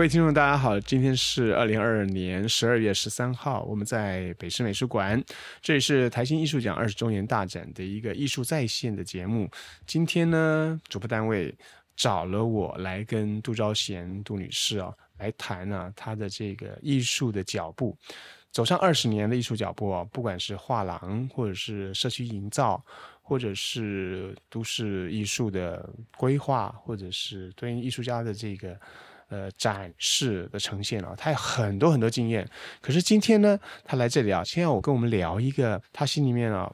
各位听众，大家好，今天是二零二二年十二月十三号，我们在北师美术馆，这里是台新艺术奖二十周年大展的一个艺术在线的节目。今天呢，主办单位找了我来跟杜昭贤杜女士啊来谈呢她的这个艺术的脚步，走上二十年的艺术脚步啊，不管是画廊或者是社区营造。或者是都市艺术的规划，或者是对于艺术家的这个呃展示的呈现啊，他有很多很多经验。可是今天呢，他来这里啊，先要我跟我们聊一个他心里面啊，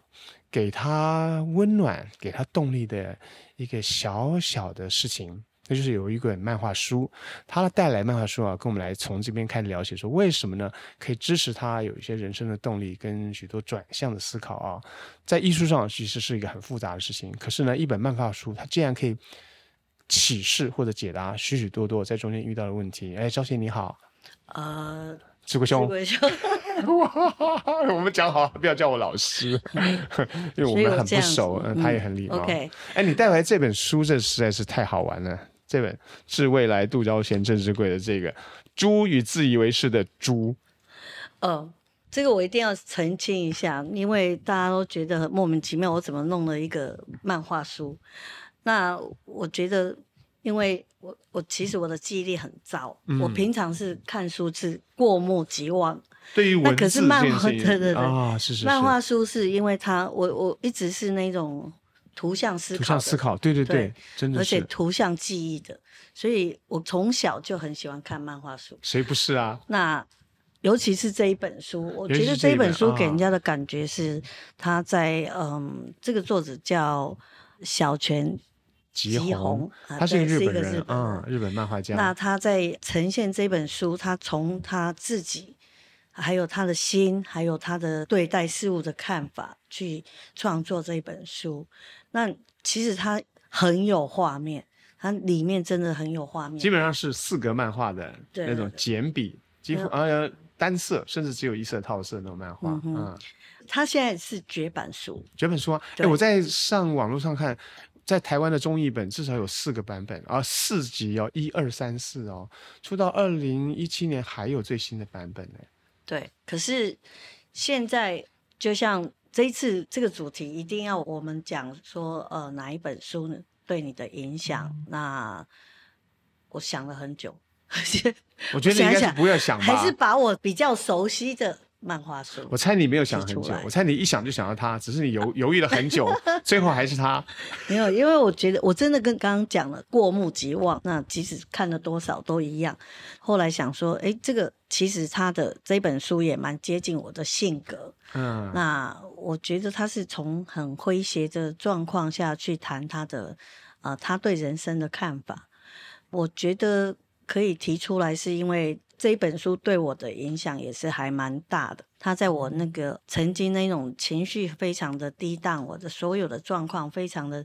给他温暖、给他动力的一个小小的事情。那就是有一本漫画书，他带来漫画书啊，跟我们来从这边开始了解，说为什么呢？可以支持他有一些人生的动力跟许多转向的思考啊。在艺术上其实是一个很复杂的事情，可是呢，一本漫画书它竟然可以启示或者解答许许多多在中间遇到的问题。哎，赵贤你好，呃，志国兄，志国兄，我们讲好不要叫我老师，因为我们很不熟，嗯，他也很礼貌。OK，哎，你带来这本书，这实在是太好玩了。这本是未来杜昭贤郑志贵的这个《猪与自以为是的猪》。哦，这个我一定要澄清一下，因为大家都觉得很莫名其妙，我怎么弄了一个漫画书？那我觉得，因为我我其实我的记忆力很糟，我平常是看书是过目即忘。对于文字，可是漫画，对对对啊，是是漫画书是因为它，我我一直是那种。图像思考，图像思考，对对对，真的是，而且图像记忆的，所以我从小就很喜欢看漫画书。谁不是啊？那尤其是这一本书，我觉得这一本书给人家的感觉是，他在嗯，这个作者叫小泉吉宏，他是一个日本人，嗯，日本漫画家。那他在呈现这本书，他从他自己。还有他的心，还有他的对待事物的看法，去创作这一本书。那其实他很有画面，它里面真的很有画面。基本上是四格漫画的那种简笔，几乎呃单色，甚至只有一色套色那种漫画。嗯，他现在是绝版书，绝版书啊！哎，我在上网络上看，在台湾的中译本至少有四个版本而，四集哦，一二三四哦，出到二零一七年还有最新的版本呢。对，可是现在就像这一次这个主题，一定要我们讲说，呃，哪一本书呢对你的影响？那我想了很久，我觉得应该是不要想，还是把我比较熟悉的。漫画书，我猜你没有想很久，我猜你一想就想到他，只是你犹 犹豫了很久，最后还是他。没有，因为我觉得我真的跟刚刚讲了过目即忘，那即使看了多少都一样。后来想说，哎，这个其实他的这本书也蛮接近我的性格。嗯，那我觉得他是从很诙谐的状况下去谈他的，呃，他对人生的看法。我觉得可以提出来，是因为。这一本书对我的影响也是还蛮大的。他在我那个曾经那种情绪非常的低档，我的所有的状况非常的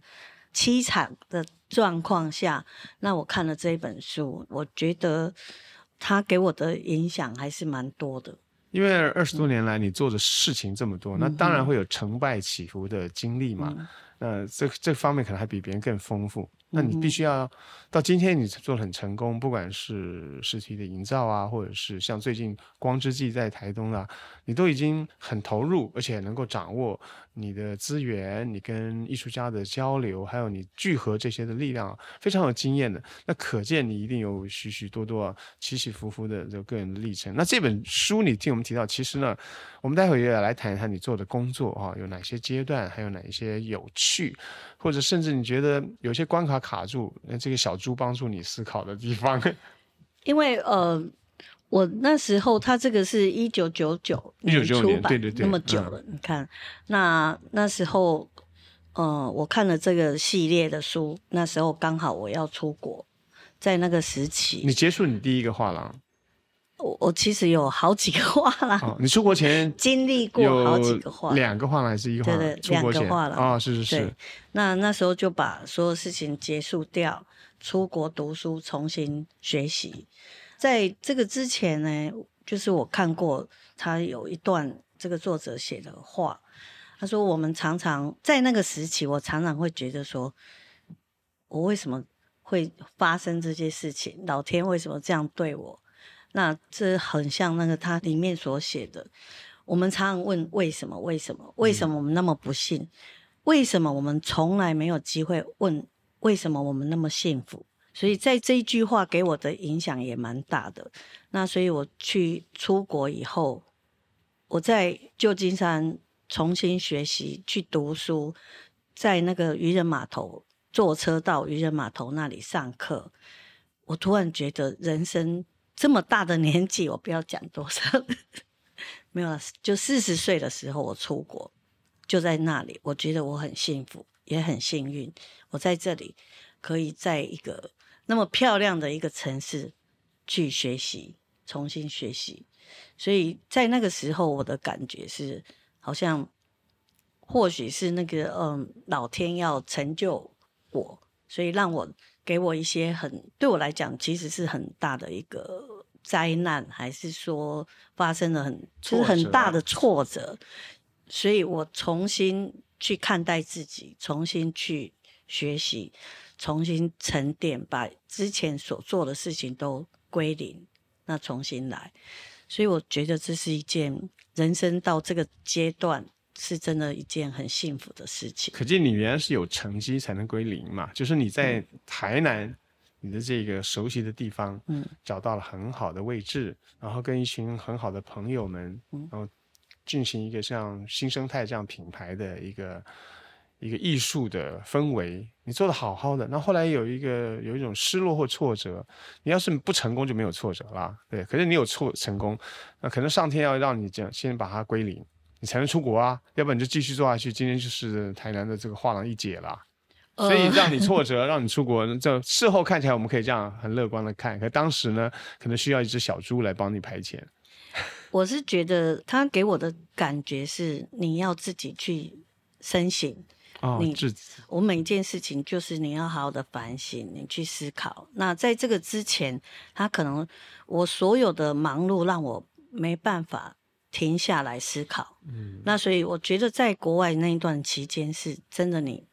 凄惨的状况下，那我看了这一本书，我觉得他给我的影响还是蛮多的。因为二十多年来你做的事情这么多，那当然会有成败起伏的经历嘛。那这这方面可能还比别人更丰富。那你必须要到今天，你做的很成功，不管是实体的营造啊，或者是像最近光之际在台东啊，你都已经很投入，而且能够掌握你的资源，你跟艺术家的交流，还有你聚合这些的力量，非常有经验的。那可见你一定有许许多多起起伏伏的这个个人的历程。那这本书你听我们提到，其实呢，我们待会也来谈一谈你做的工作啊，有哪些阶段，还有哪一些有趣，或者甚至你觉得有些关卡。卡住，那这个小猪帮助你思考的地方。因为呃，我那时候他这个是一九九九年出版，对对对，那么久了。你看，那那时候，呃，我看了这个系列的书，那时候刚好我要出国，在那个时期，你结束你第一个画廊。我我其实有好几个画廊，你出国前经历过好几个画，两个画廊还是一个画廊？对对，两个画廊啊，是是是。那那时候就把所有事情结束掉，出国读书，重新学习。在这个之前呢，就是我看过他有一段这个作者写的话，他说我们常常在那个时期，我常常会觉得说，我为什么？会发生这些事情？老天为什么这样对我？那这很像那个他里面所写的。我们常常问为什么？为什么？为什么我们那么不幸？为什么我们从来没有机会问为什么我们那么幸福？所以在这一句话给我的影响也蛮大的。那所以我去出国以后，我在旧金山重新学习去读书，在那个渔人码头坐车到渔人码头那里上课，我突然觉得人生这么大的年纪，我不要讲多少，没有了，就四十岁的时候我出国，就在那里，我觉得我很幸福，也很幸运，我在这里可以在一个。那么漂亮的一个城市去学习，重新学习，所以在那个时候，我的感觉是，好像或许是那个嗯，老天要成就我，所以让我给我一些很对我来讲，其实是很大的一个灾难，还是说发生了很就是很大的挫折，所以我重新去看待自己，重新去学习。重新沉淀，把之前所做的事情都归零，那重新来。所以我觉得这是一件人生到这个阶段是真的一件很幸福的事情。可见你原来是有成绩才能归零嘛？就是你在台南，你的这个熟悉的地方，嗯，找到了很好的位置，然后跟一群很好的朋友们，然后进行一个像新生态这样品牌的一个。一个艺术的氛围，你做的好好的，那后来有一个有一种失落或挫折，你要是不成功就没有挫折啦，对。可是你有挫成功，那可能上天要让你这样先把它归零，你才能出国啊，要不然你就继续做下去。今天就是台南的这个画廊一姐啦，所以让你挫折，让你出国，这事后看起来我们可以这样很乐观的看，可当时呢，可能需要一只小猪来帮你排遣。我是觉得他给我的感觉是你要自己去深省。你我每一件事情就是你要好好的反省，你去思考。那在这个之前，他可能我所有的忙碌让我没办法停下来思考。嗯，那所以我觉得在国外那一段期间是真的，你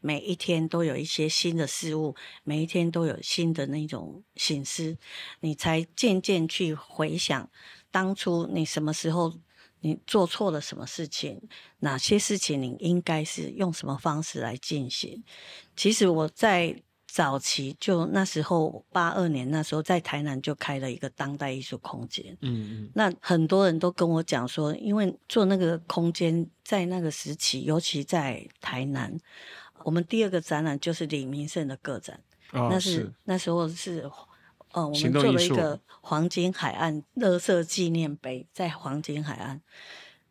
每一天都有一些新的事物，每一天都有新的那种醒思，你才渐渐去回想当初你什么时候。你做错了什么事情？哪些事情你应该是用什么方式来进行？其实我在早期就那时候八二年那时候在台南就开了一个当代艺术空间。嗯嗯。那很多人都跟我讲说，因为做那个空间在那个时期，尤其在台南，我们第二个展览就是李明胜的个展。哦，那是那时候是。哦，我们做了一个黄金海岸乐色纪念碑，在黄金海岸，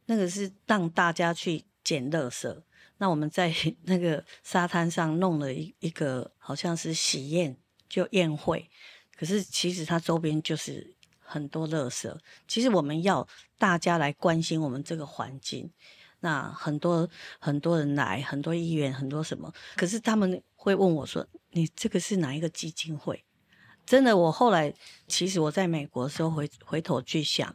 那个是让大家去捡乐色。那我们在 那个沙滩上弄了一一个，好像是喜宴，就宴会。可是其实它周边就是很多乐色。其实我们要大家来关心我们这个环境。那很多很多人来，很多议员，很多什么。可是他们会问我说：“你这个是哪一个基金会？”真的，我后来其实我在美国的时候回回头去想，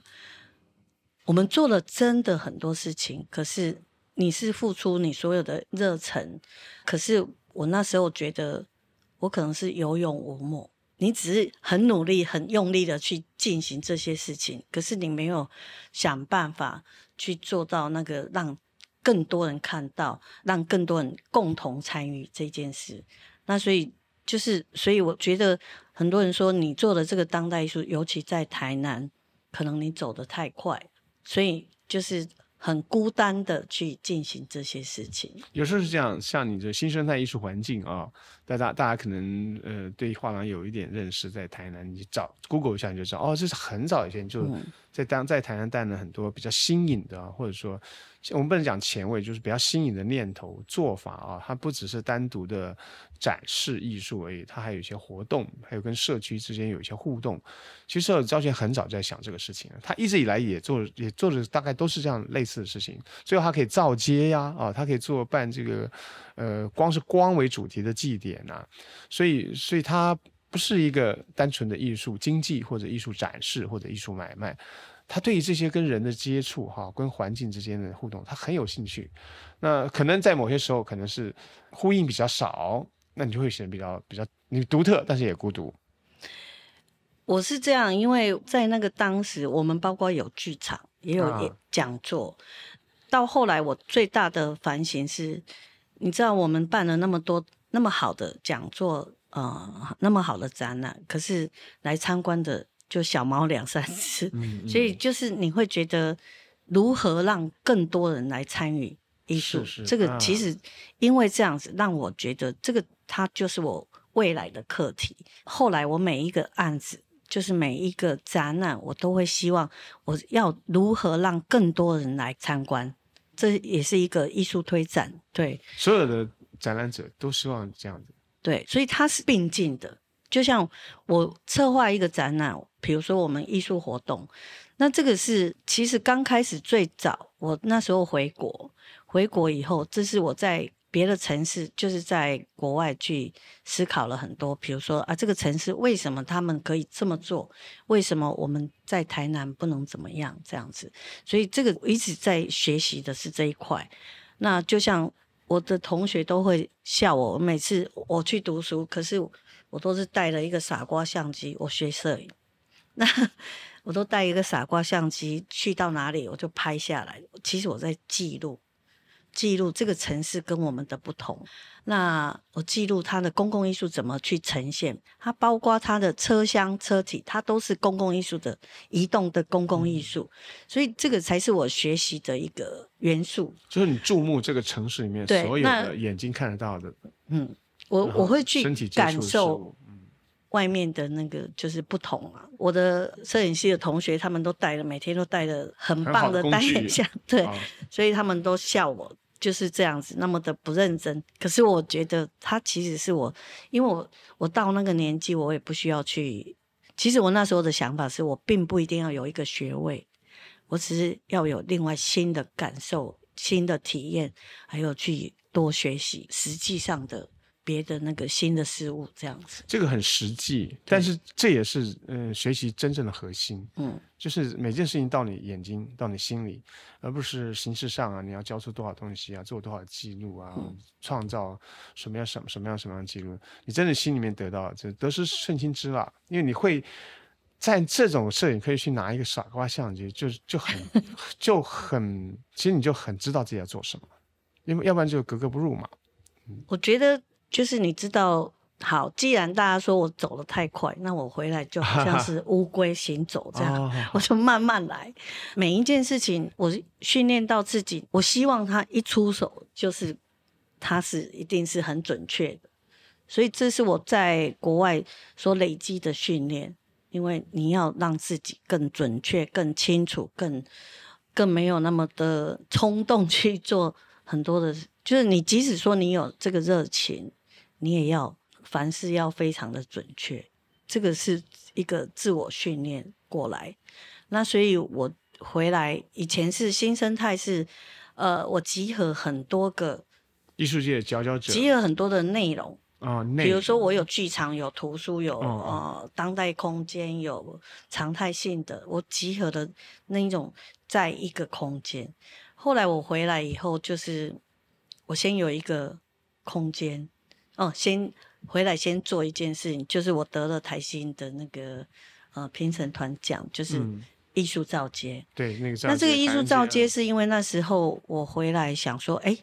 我们做了真的很多事情，可是你是付出你所有的热忱，可是我那时候觉得我可能是有勇无谋，你只是很努力、很用力的去进行这些事情，可是你没有想办法去做到那个让更多人看到，让更多人共同参与这件事，那所以。就是，所以我觉得很多人说你做的这个当代艺术，尤其在台南，可能你走得太快，所以就是很孤单的去进行这些事情。有时候是这样，像你的新生态艺术环境啊，大家大家可能呃对画廊有一点认识，在台南你找 Google 一下你就知道，哦，这是很早以前就在当在台南带了很多比较新颖的，或者说。我们不能讲前卫，就是比较新颖的念头做法啊。它不只是单独的展示艺术而已，它还有一些活动，还有跟社区之间有一些互动。其实赵权很早就在想这个事情，他一直以来也做，也做的大概都是这样类似的事情。最后他可以造街呀，啊，他可以做办这个，呃，光是光为主题的祭典呐。所以，所以它不是一个单纯的艺术经济或者艺术展示或者艺术买卖。他对于这些跟人的接触，哈，跟环境之间的互动，他很有兴趣。那可能在某些时候，可能是呼应比较少，那你就会显得比较比较你独特，但是也孤独。我是这样，因为在那个当时，我们包括有剧场，也有啊讲座。到后来，我最大的反省是，你知道，我们办了那么多那么好的讲座，呃，那么好的展览，可是来参观的就小猫两三只，嗯 所以就是你会觉得如何让更多人来参与艺术，是是这个啊其实因为这样子，让我觉得这个它就是我未来的课题。后来我每一个案子。就是每一个展览，我都会希望我要如何让更多人来参观，这也是一个艺术推展。对所有的展览者都希望这样子。对，所以它是并进的。就像我策划一个展览，比如说我们艺术活动，那这个是其实刚开始最早，我那时候回国，回国以后，这是我在别的城市，就是在国外去思考了很多，比如说啊，这个城市为什么他们可以这么做？为什么我们在台南不能怎么样这样子？所以这个一直在学习的是这一块。那就像我的同学都会笑我，每次我去读书，可是我都是带了一个傻瓜相机，我学摄影，那我都带一个傻瓜相机，去到哪里我就拍下来。其实我在记录。记录这个城市跟我们的不同，那我记录它的公共艺术怎么去呈现，它包括它的车厢、车体，它都是公共艺术的移动的公共艺术，所以这个才是我学习的一个元素。就是你注目这个城市里面所有的眼睛看得到的，嗯，我我会去感受外面的那个就是不同啊。我的摄影系的同学他们都带了，每天都带了很棒的单眼相，对，啊。所以他们都笑我就是这样子，那么的不认真。可是我觉得他其实是我，因为我我到那个年纪，我也不需要去。其实我那时候的想法是我并不一定要有一个学位，我只是要有另外新的感受、新的体验，还有去多学习实际上的别的那个新的事物，这样子。这个很实际，但是这也是嗯、呃学习真正的核心，嗯，就是每件事情到你眼睛到你心里，而不是形式上啊，你要交出多少东西啊，做多少记录啊，嗯创造什么样什么什么样什么样的记录，你真的心里面得到这得失顺心知了，因为你会。在这种摄影可以去拿一个傻瓜相机，就就很 就很，其实你就很知道自己要做什么，因为要不然就格格不入嘛。我觉得就是你知道，好，既然大家说我走的太快，那我回来就好像是乌龟行走这样。哦我就慢慢来，每一件事情我训练到自己，我希望他一出手就是他是一定是很准确的，所以这是我在国外所累积的训练，因为你要让自己更准确、更清楚、更更没有那么的冲动去做很多的，就是你即使说你有这个热情，你也要凡事要非常的准确，这个是一个自我训练过来。那所以我回来以前是新生态是，呃，我集合很多个，艺术界佼佼者集合很多的内容，啊，内比如说我有剧场、有图书、有、哦呃当代空间、有常态性的，我集合的那一种在一个空间。后来我回来以后，就是我先有一个空间，哦，先回来先做一件事情，就是我得了台新的那个呃评审团奖，就是嗯艺术造街。对那个造那这个艺术造台湾街街是因为那时候我回来想说，哎，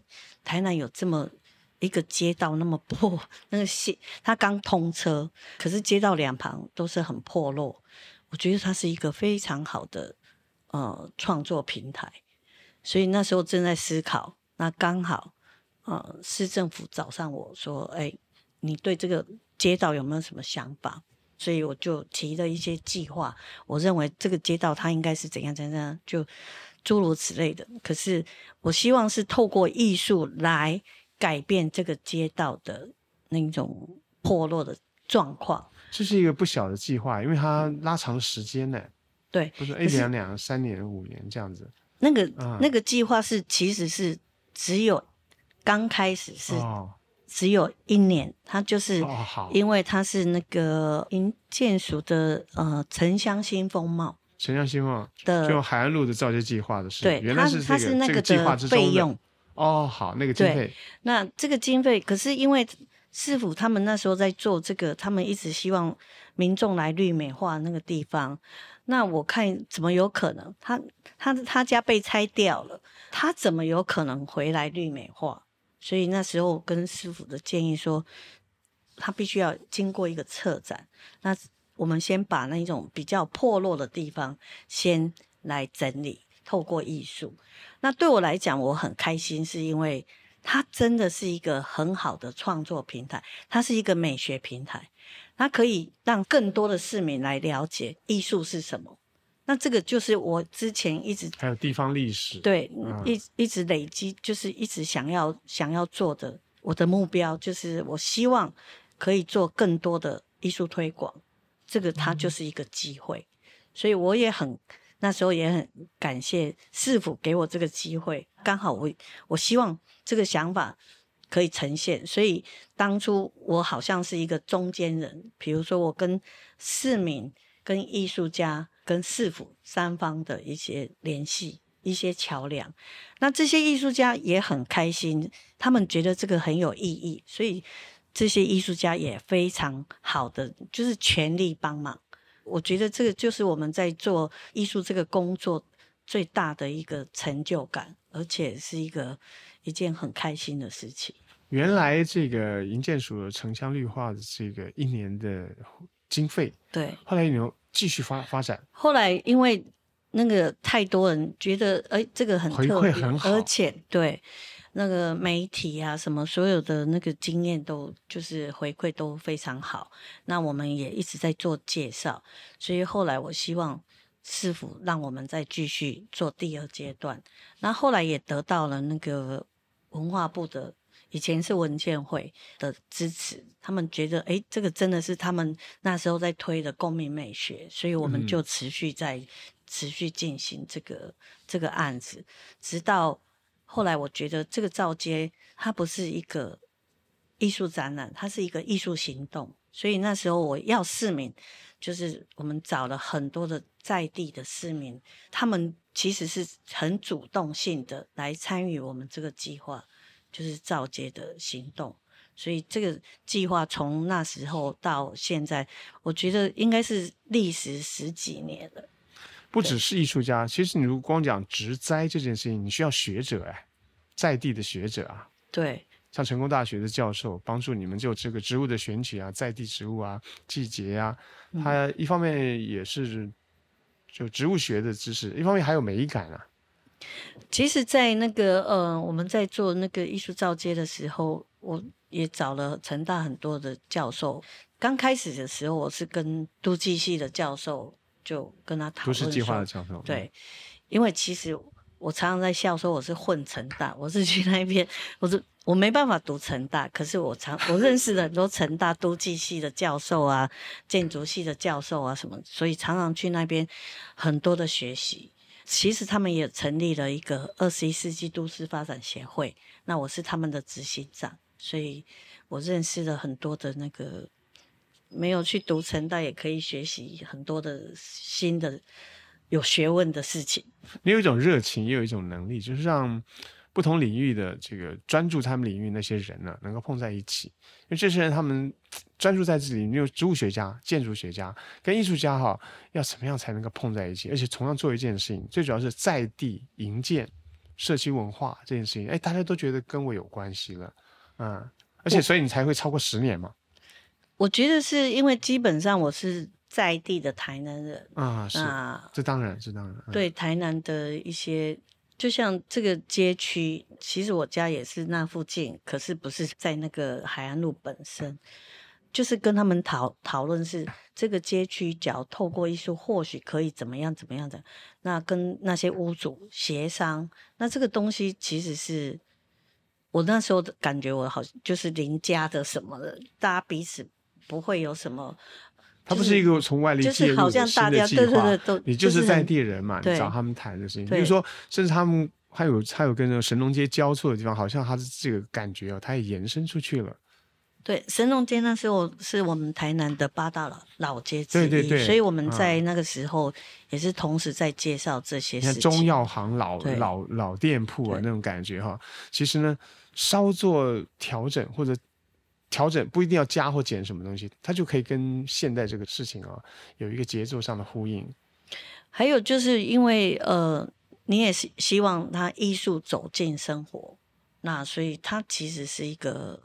台南有这么一个街道那么破，那个线它刚通车，可是街道两旁都是很破落，我觉得它是一个非常好的呃创作平台，所以那时候正在思考，那刚好呃市政府找上我说，哎，你对这个街道有没有什么想法？所以我就提了一些计划，我认为这个街道它应该是怎样怎样，就诸如此类的。可是我希望是透过艺术来改变这个街道的那种破落的状况。这是一个不小的计划，因为它拉长时间呢，对，不是一年两两、三年、五年这样子。那个、嗯那个计划是其实是只有刚开始是哦只有一年，他就是因为他是那个营建署的呃城乡新风貌城乡新风的就海岸路的造街计划的事，对，它原来是它这个这是那个的计划之中的费用。哦，好，那个经费那这个经费，可是因为市府他们那时候在做这个，他们一直希望民众来绿美化那个地方。那我看怎么有可能？他他他家被拆掉了，他怎么有可能回来绿美化？所以那时候跟师傅的建议说，他必须要经过一个策展。那我们先把那种比较破落的地方先来整理，透过艺术。那对我来讲，我很开心，是因为它真的是一个很好的创作平台，它是一个美学平台。它可以让更多的市民来了解艺术是什么。那这个就是我之前一直还有地方历史，对，一一直累积，就是一直想要想要做的。我的目标就是我希望可以做更多的艺术推广，这个它就是一个机会。所以我也很那时候也很感谢市府给我这个机会，刚好我我希望这个想法。可以呈现，所以当初我好像是一个中间人，比如说我跟市民、跟艺术家、跟市府三方的一些联系、一些桥梁。那这些艺术家也很开心，他们觉得这个很有意义，所以这些艺术家也非常好的，就是全力帮忙。我觉得这个就是我们在做艺术这个工作最大的一个成就感，而且是一个一件很开心的事情。原来这个营建署的城乡绿化的这个一年的经费，对，后来有继续发发展。后来因为那个太多人觉得，哎，这个很特别，而且对那个媒体啊什么所有的那个经验都就是回馈都非常好。那我们也一直在做介绍，所以后来我希望师傅让我们再继续做第二阶段。那后来也得到了那个文化部的。以前是文建会的支持，他们觉得哎，这个真的是他们那时候在推的公民美学，所以我们就持续在持续进行这个这个案子，直到后来我觉得这个造街它不是一个艺术展览，它是一个艺术行动，所以那时候我要市民，就是我们找了很多的在地的市民，他们其实是很主动性的来参与我们这个计划。就是造街的行动，所以这个计划从那时候到现在，我觉得应该是历时十几年了。不只是艺术家，其实你如果光讲植栽这件事情，你需要学者哎，在地的学者啊。对，像成功大学的教授帮助你们就这个植物的选取啊，在地植物啊，季节啊，他一方面也是就植物学的知识，一方面还有美感啊。其实，在那个呃，我们在做那个艺术造街的时候，我也找了成大很多的教授。刚开始的时候，我是跟都计系的教授就跟他讨论。都市计划的教授。对，因为其实我常常在笑说我是混成大，我是去那边，我是我没办法读成大，可是我常我认识了很多成大都计系的教授啊，建筑系的教授啊什么，所以常常去那边很多的学习。其实他们也成立了一个二十一世纪都市发展协会，那我是他们的执行长，所以我认识了很多的那个没有去读成大也可以学习很多的新的有学问的事情。你有一种热情，也有一种能力，就是让。不同领域的这个专注他们领域那些人呢，能够碰在一起，因为这些人他们专注在这里，你有植物学家、建筑学家跟艺术家哈，要怎么样才能够碰在一起？而且同样做一件事情，最主要是在地营建、社区文化这件事情，哎，大家都觉得跟我有关系了，嗯，而且所以你才会超过十年嘛。我觉得是因为基本上我是在地的台南人啊，是啊，这当然，这当然，对台南的一些。就像这个街区，其实我家也是那附近，可是不是在那个海岸路本身，就是跟他们讨讨论是这个街区，只要透过艺术，或许可以怎么样怎么样的。那跟那些屋主协商，那这个东西其实是我那时候感觉，我好像就是邻家的什么的，大家彼此不会有什么。他不是一个从外力介入的新的计划，你就是在地人嘛，你找他们谈的事情。比如说，甚至他们还有还有跟那个神农街交错的地方，好像他的这个感觉哦，他也延伸出去了。对，神农街那时候是我们台南的八大老老街之一，对对对，所以我们在那个时候也是同时在介绍这些事情。中药行老老老店铺啊，那种感觉哈，其实呢，稍作调整或者。调整，不一定要加或减什么东西，它就可以跟现代这个事情啊有一个节奏上的呼应。还有就是因为呃，你也是希望他艺术走进生活，那所以它其实是一个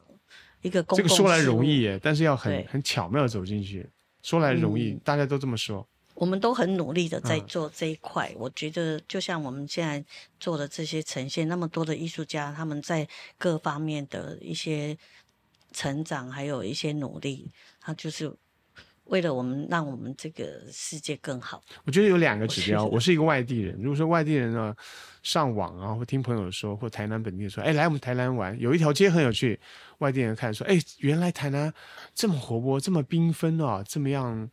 一个公这个说来容易耶，但是要很很巧妙地走进去。说来容易，嗯大家都这么说。我们都很努力的在嗯做这一块。我觉得，就像我们现在做的这些呈现，那么多的艺术家，他们在各方面的一些成长，还有一些努力，他就是为了我们，让我们这个世界更好。我觉得有两个指标。我是一个外地人，如果说外地人呢，上网啊，或听朋友说，或台南本地说，哎，来我们台南玩，有一条街很有趣，外地人看说，哎，原来台南这么活泼，这么缤纷啊，这么样，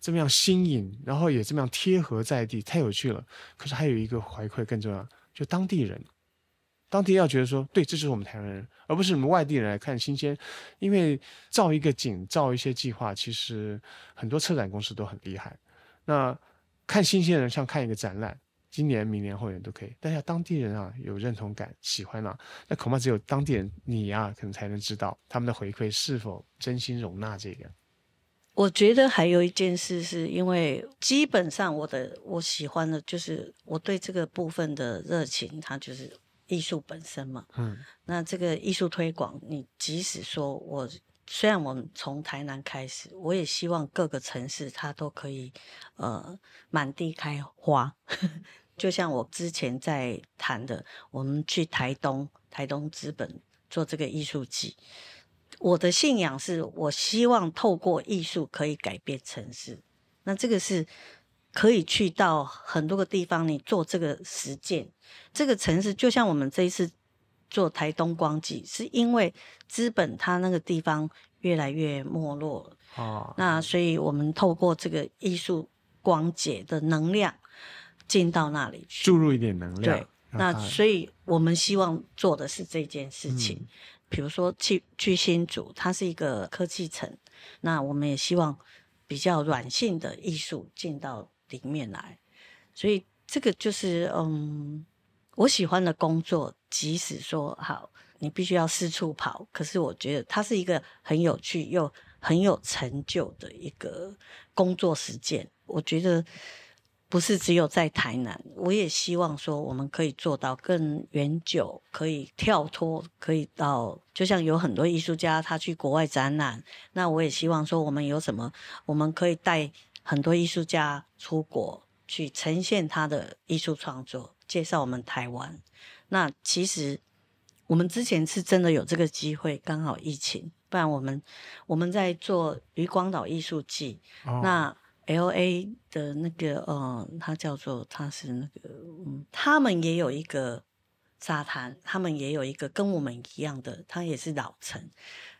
这么样新颖，然后也这么样贴合在地，太有趣了。可是还有一个回馈更重要，就当地人。当地要觉得说，对，这就是我们台湾人，而不是你们外地人来看新鲜。因为造一个景、造一些计划，其实很多策展公司都很厉害。那看新鲜人像看一个展览，今年、明年、后年都可以。但是当地人啊有认同感、喜欢啊，那恐怕只有当地人你啊，可能才能知道他们的回馈是否真心容纳这个。我觉得还有一件事，是因为基本上我的我喜欢的就是我对这个部分的热情，它就是艺术本身嘛。嗯，那这个艺术推广，你即使说我虽然我们从台南开始，我也希望各个城市它都可以呃满地开花。就像我之前在谈的，我们去台东，台东资本做这个艺术季。我的信仰是我希望透过艺术可以改变城市。那这个是可以去到很多个地方，你做这个实践，这个城市就像我们这一次做台东光季，是因为资本它那个地方越来越没落了，哦，那所以我们透过这个艺术光解的能量进到那里去。注入一点能量。对，那所以我们希望做的是这件事情。嗯比如说去去新竹，它是一个科技城，那我们也希望比较软性的艺术进到里面来。所以这个就是嗯，我喜欢的工作，即使说好你必须要四处跑，可是我觉得它是一个很有趣又很有成就的一个工作实践。我觉得不是只有在台南，我也希望说我们可以做到更远久，可以跳脱，可以到，就像有很多艺术家他去国外展览，那我也希望说我们有什么，我们可以带很多艺术家出国去呈现他的艺术创作，介绍我们台湾。那其实我们之前是真的有这个机会，刚好疫情，不然我们我们在做渔光岛艺术季，哦那 L A 的那个呃，他叫做他是那个嗯，他们也有一个沙滩，他们也有一个跟我们一样的，他也是老城。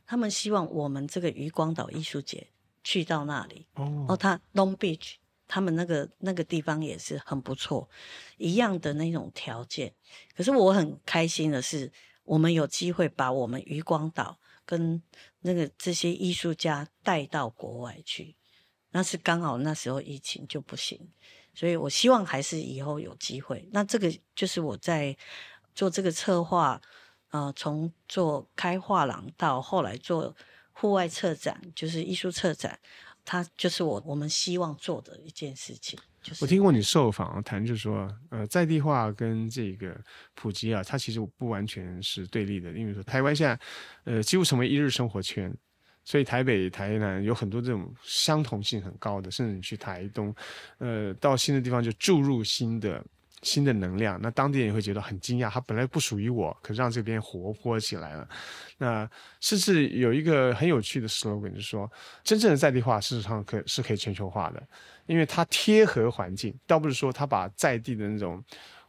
他们希望我们这个渔光岛艺术节去到那里哦哦，它 Long Beach，他们那个那个地方也是很不错，一样的那种条件。可是我很开心的是，我们有机会把我们渔光岛跟那个这些艺术家带到国外去。那是刚好那时候疫情就不行，所以我希望还是以后有机会。那这个就是我在做这个策划，呃，从做开画廊到后来做户外策展，就是艺术策展，它就是我我们希望做的一件事情。就是我听过你受访谈，就是说，呃，在地化跟这个普及啊，它其实不完全是对立的。因为说台湾现在，呃，几乎成为一日生活圈，所以台北、台南有很多这种相同性很高的，甚至你去台东，呃，到新的地方就注入新的新的能量，那当地人也会觉得很惊讶，它本来不属于我，可是让这边活泼起来了。那甚至有一个很有趣的 slogan，就是说，真正的在地化事实上可是可以全球化的，因为它贴合环境，倒不是说它把在地的那种。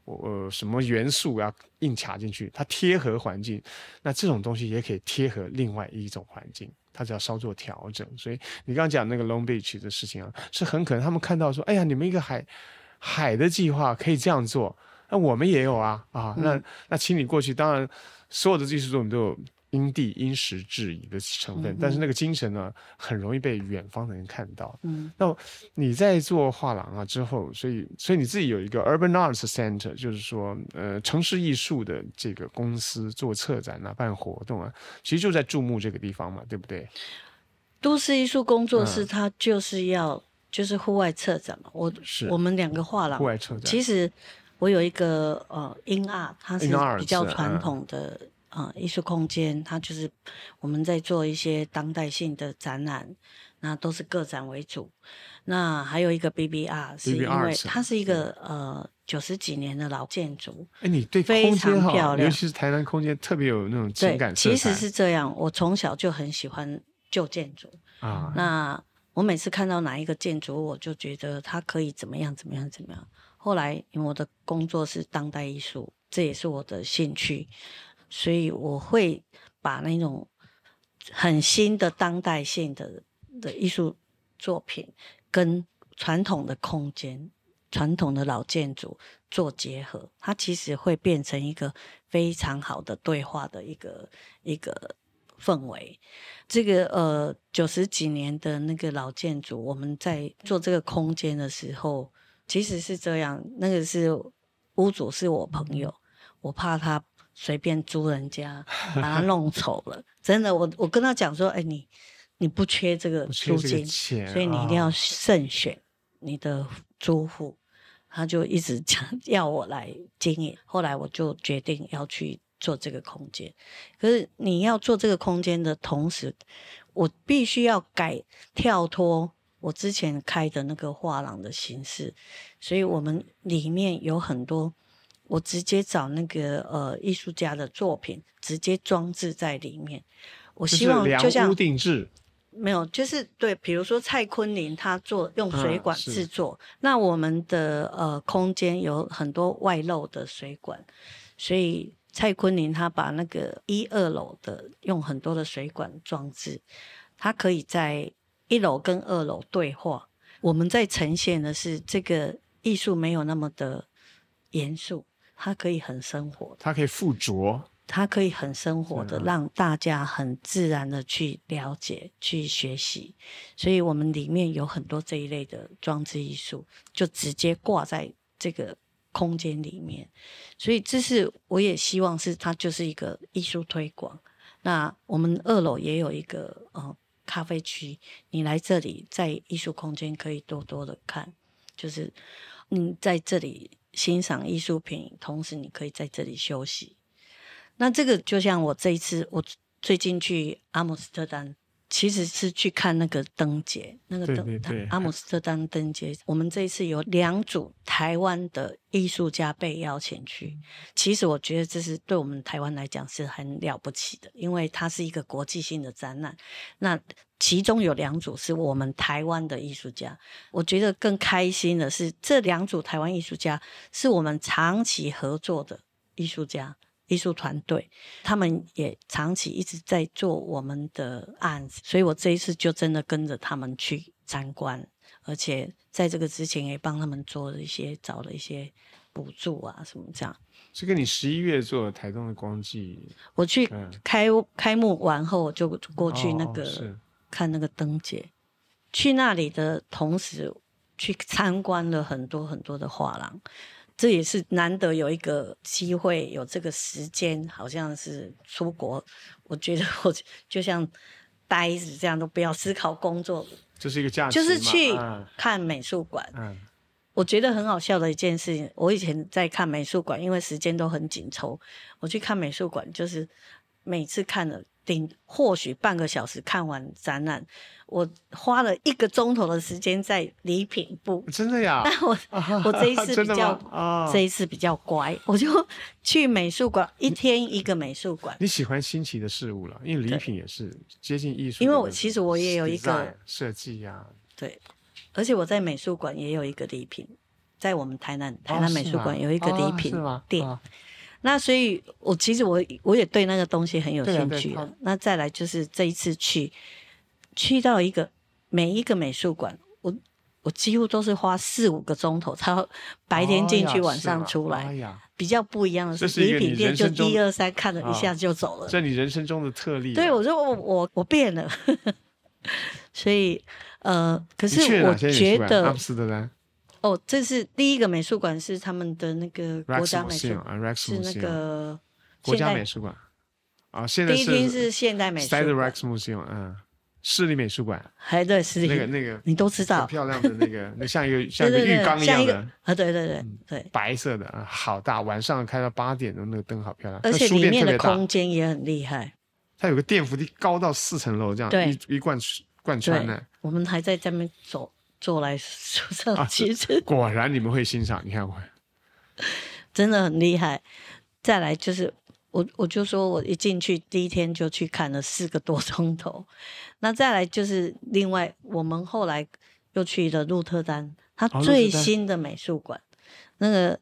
呃，什么元素要硬卡进去？它贴合环境，那这种东西也可以贴合另外一种环境，它只要稍作调整。所以你刚刚讲那个 Long Beach 的事情啊，是很可能他们看到说，哎呀，你们一个海海的计划可以这样做，那我们也有啊啊，那那请你过去，当然所有的技术作品都有因地因时制宜的成分，但是那个精神呢，很容易被远方的人看到。嗯，那你在做画廊啊之后，所以所以你自己有一个 Urban Arts Center，就是说呃城市艺术的这个公司做策展啊、办活动啊，其实就在注目这个地方嘛，对不对？都市艺术工作室它就是要就是户外策展嘛，我是我们两个画廊户外策展，其实我有一个呃 In Art，它是比较传统的。啊，艺术空间，它就是我们在做一些当代性的展览，那都是个展为主。那还有一个 BBR，是因为它是一个呃九十几年的老建筑。哎，你对非常漂亮，尤其是台南空间特别有那种情感其实是这样，我从小就很喜欢旧建筑啊。那我每次看到哪一个建筑，我就觉得它可以怎么样怎么样怎么样。后来因为我的工作是当代艺术，这也是我的兴趣。所以我会把那种很新的当代性的的艺术作品跟传统的空间、传统的老建筑做结合，它其实会变成一个非常好的对话的一个一个氛围。这个呃九十几年的那个老建筑，我们在做这个空间的时候，其实是这样，那个是屋主是我朋友，我怕他。随便租人家，把他弄丑了。真的，我我跟他讲说，哎，你你不缺这个租金，所以你一定要慎选你的租户。他就一直 讲要我来经营。后来我就决定要去做这个空间。可是你要做这个空间的同时，我必须要改跳脱我之前开的那个画廊的形式，所以我们里面有很多。我直接找那个呃艺术家的作品，直接装置在里面。我希望就像定制，没有，就是对，比如说蔡坤林他做用水管制作，那我们的呃空间有很多外露的水管，所以蔡坤林他把那个一二楼的用很多的水管装置，它可以在一楼跟二楼对话。我们在呈现的是这个艺术没有那么的严肃。它可以很生活，它可以附着，它可以很生活的让大家很自然的去了解、去学习。所以，我们里面有很多这一类的装置艺术，就直接挂在这个空间里面。所以，这是我也希望是它就是一个艺术推广。那我们二楼也有一个呃咖啡区，你来这里在艺术空间可以多多的看，就是嗯在这里。欣赏艺术品，同时你可以在这里休息。那这个就像我这一次，我最近去阿姆斯特丹。其实是去看那个灯节，那个灯阿姆斯特丹灯节。我们这一次有两组台湾的艺术家被邀请去。其实我觉得这是对我们台湾来讲是很了不起的，因为它是一个国际性的展览。那其中有两组是我们台湾的艺术家。我觉得更开心的是，这两组台湾艺术家是我们长期合作的艺术家。艺术团队，他们也长期一直在做我们的案子，所以我这一次就真的跟着他们去参观，而且在这个之前也帮他们做了一些找了一些补助啊什么这样。这跟你十一月做台东的光季，我去开开幕完后我就过去那个看那个灯节，去那里的同时去参观了很多很多的画廊。这也是难得有一个机会，有这个时间，好像是出国。我觉得我就像呆子这样，都不要思考工作。这是一个价值就是去看美术馆。嗯，我觉得很好笑的一件事情。我以前在看美术馆，因为时间都很紧凑，我去看美术馆，就是每次看了。顶或许半个小时看完展览，我花了一个钟头的时间在礼品部。真的呀？但我我这一次比较这一次比较乖，我就去美术馆，一天一个美术馆。你喜欢新奇的事物了，因为礼品也是接近艺术。因为我其实我也有一个设计呀，对，而且我在美术馆也有一个礼品，在我们台南台南美术馆有一个礼品店。那所以，我其实我我也对那个东西很有兴趣。那再来就是这一次去，去到一个每一个美术馆，我我几乎都是花四五个钟头，才白天进去，晚上出来。哎呀，比较不一样的是礼品店就一二三看了一下就走了。这你人生中的特例。对，我说我我我变了，所以呃，可是我觉得阿姆斯特丹。哦，这是第一个美术馆，是他们的那个国家美术馆，是那个国家美术馆。啊，现在第一厅是现代美术馆，Rex Museum，嗯，市立美术馆，还对市立那个那个你都知道，漂亮的那个，那像一个像一个浴缸一样的啊，对对对对，白色的啊，好大，晚上开到八点钟那个灯好漂亮，而且里面的空间也很厉害，它有个电扶梯高到四层楼这样，一一贯贯穿的，我们还在下面走走来走上，其实果然你们会欣赏，你看我，真的很厉害，再来就是。我我就说，我一进去第一天就去看了四个多钟头，那再来就是另外，我们后来又去了鹿特丹，它最新的美术馆。那个，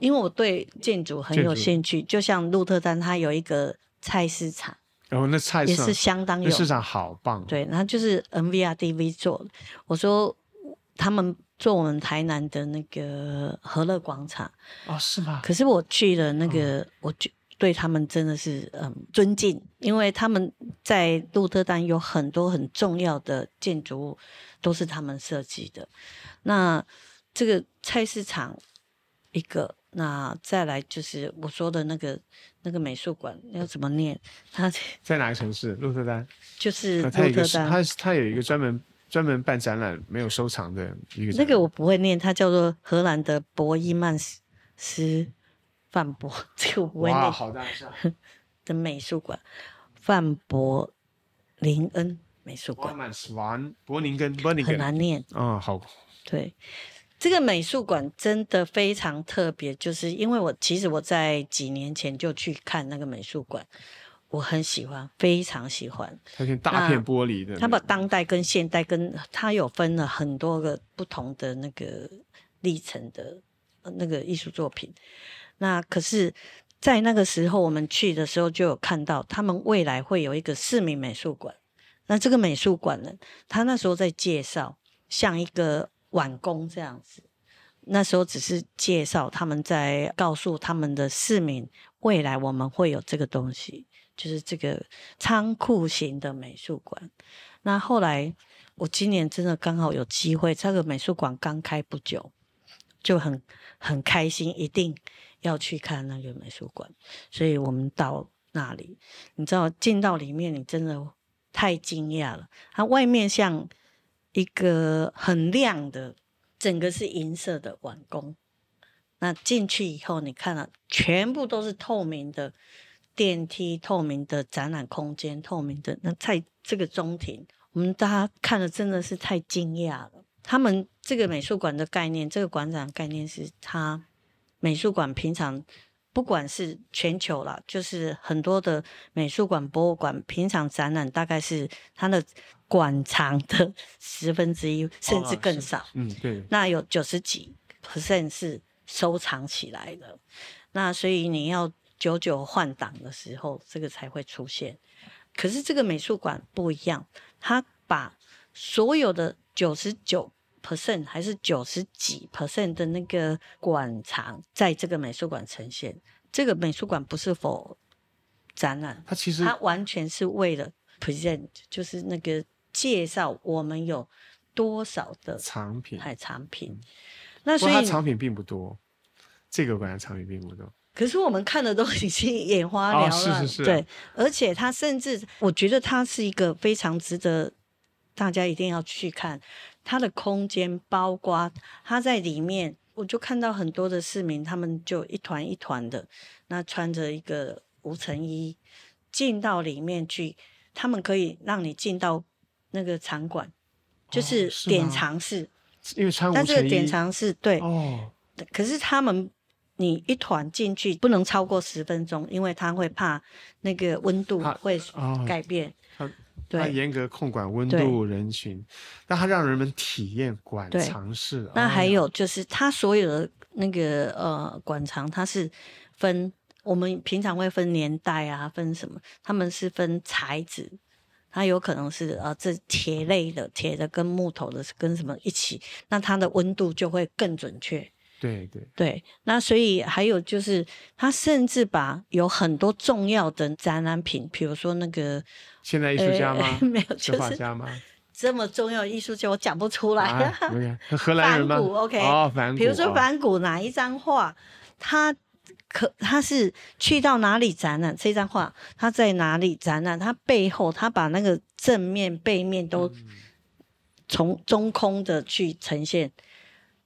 因为我对建筑很有兴趣，就像鹿特丹，它有一个菜市场，然后那菜也是相当有市场好棒。对，然后就是 NVRDV 做的。我说他们做我们台南的那个和乐广场哦，是吗？可是我去了那个，我就。对他们真的是嗯尊敬，因为他们在鹿特丹有很多很重要的建筑物都是他们设计的。那这个菜市场一个，那再来就是我说的那个那个美术馆要怎么念？它在哪个城市？鹿特丹，就是鹿特丹。它它有一个专门专门办展览没有收藏的一个。那个我不会念，它叫做荷兰的博伊曼斯。范博，这个我哇，好大厦 的美术馆，范博林恩美术馆。伯宁根，伯林根很难念。嗯，好。对，这个美术馆真的非常特别，就是因为我其实我在几年前就去看那个美术馆，我很喜欢，非常喜欢。它是大片玻璃的，它把当代跟现代跟它有分了很多个不同的那个历程的那个艺术作品。那可是，在那个时候我们去的时候，就有看到他们未来会有一个市民美术馆。那这个美术馆呢，他那时候在介绍，像一个晚工这样子。那时候只是介绍，他们在告诉他们的市民，未来我们会有这个东西，就是这个仓库型的美术馆。那后来，我今年真的刚好有机会，这个美术馆刚开不久，就很很开心，一定。要去看那个美术馆，所以我们到那里，你知道进到里面，你真的太惊讶了。它外面像一个很亮的，整个是银色的碗工。那进去以后，你看了全部都是透明的电梯、透明的展览空间、透明的。那在这个中庭，我们大家看了真的是太惊讶了。他们这个美术馆的概念，这个馆长概念是他。美术馆平常不管是全球啦，就是很多的美术馆、博物馆，平常展览大概是它的馆藏的十分之一，甚至更少。嗯，对。那有九十几 percent 是收藏起来的，那所以你要久久换档的时候，这个才会出现。可是这个美术馆不一样，它把所有的九十九。percent 还是九十几 percent 的那个馆藏，在这个美术馆呈现。这个美术馆不是否展览，它其实它完全是为了 present，就是那个介绍我们有多少的藏品，还藏品。那所以它藏品并不多，这个馆的藏品并不多。可是我们看的都已经眼花 缭乱，是是是，对。而且它甚至，我觉得它是一个非常值得大家一定要去看。它的空间包括它在里面，我就看到很多的市民，他们就一团一团的，那穿着一个无尘衣进到里面去，他们可以让你进到那个场馆，就是典藏室，因为穿无但这个典藏室对哦，可是他们你一团进去不能超过十分钟，因为他会怕那个温度会改变。他严格控管温度、人群，但他让人们体验馆藏式。那还有就是，他所有的那个呃馆藏，它是分我们平常会分年代啊，分什么？他们是分材质，它有可能是呃这铁类的、铁的跟木头的跟什么一起，那它的温度就会更准确。对对对，那所以还有就是，他甚至把有很多重要的展览品，比如说那个现代艺术家吗呃？没有，是就是画家吗？这么重要的艺术家，我讲不出来。荷兰人吗，OK 哦，梵谷。比如说哦梵谷哪一张画，他可他是去到哪里展览？这张画他在哪里展览？他背后他把那个正面、背面都嗯从中空的去呈现，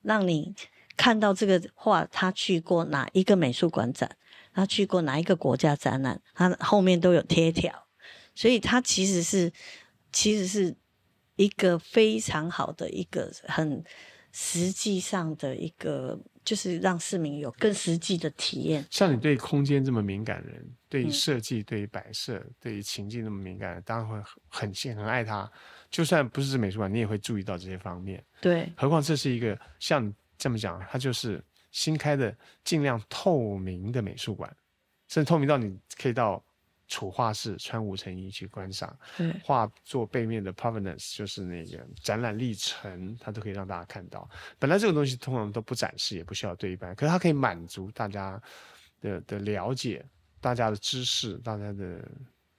让你看到这个画他去过哪一个美术馆展，他去过哪一个国家展览，他后面都有贴条，所以他其实是其实是一个非常好的一个很实际上的一个，就是让市民有更实际的体验。像你对空间这么敏感的人，对于嗯设计、对于摆设、对于情境那么敏感的，当然会很很信很爱他。就算不是美术馆，你也会注意到这些方面。对何况这是一个像你这么讲，它就是新开的尽量透明的美术馆，甚至透明到你可以到储画室穿五层衣去观赏。对画作背面的 provenance 就是那个展览历程，它都可以让大家看到。本来这个东西通常都不展示，也不需要对一般，可是它可以满足大家的的了解，大家的知识，大家的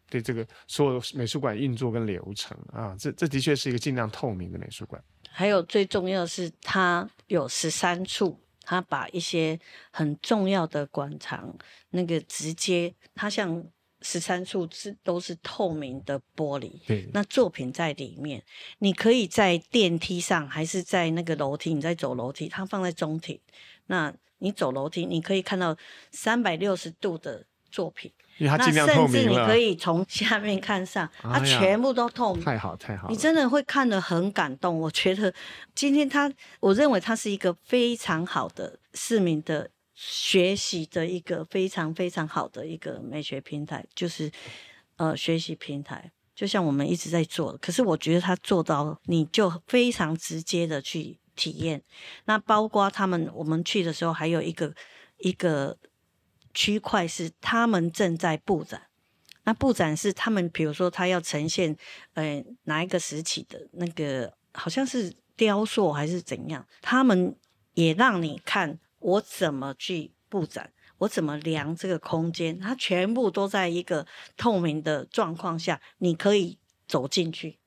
对这个所有美术馆运作跟流程啊，这这的确是一个尽量透明的美术馆。还有最重要的是，它有十三处，它把一些很重要的馆藏，那个直接，它像十三处是都是透明的玻璃，对，那作品在里面，你可以在电梯上，还是在那个楼梯，你在走楼梯，它放在中庭，那你走楼梯，你可以看到三百六十度的作品，那因为它尽量透甚至，你可以从下面看上，它哎全部都透明。太好太好。你真的会看得很感动。我觉得今天他，我认为它是一个非常好的市民的学习的一个非常非常好的一个美学平台，就是呃学习平台。就像我们一直在做的，可是我觉得他做到，你就非常直接的去体验。那包括他们，我们去的时候还有一个一个区块是他们正在布展。那布展是他们，比如说他要呈现，呃，哪一个时期的那个，好像是雕塑还是怎样，他们也让你看我怎么去布展，我怎么量这个空间，它全部都在一个透明的状况下，你可以走进去，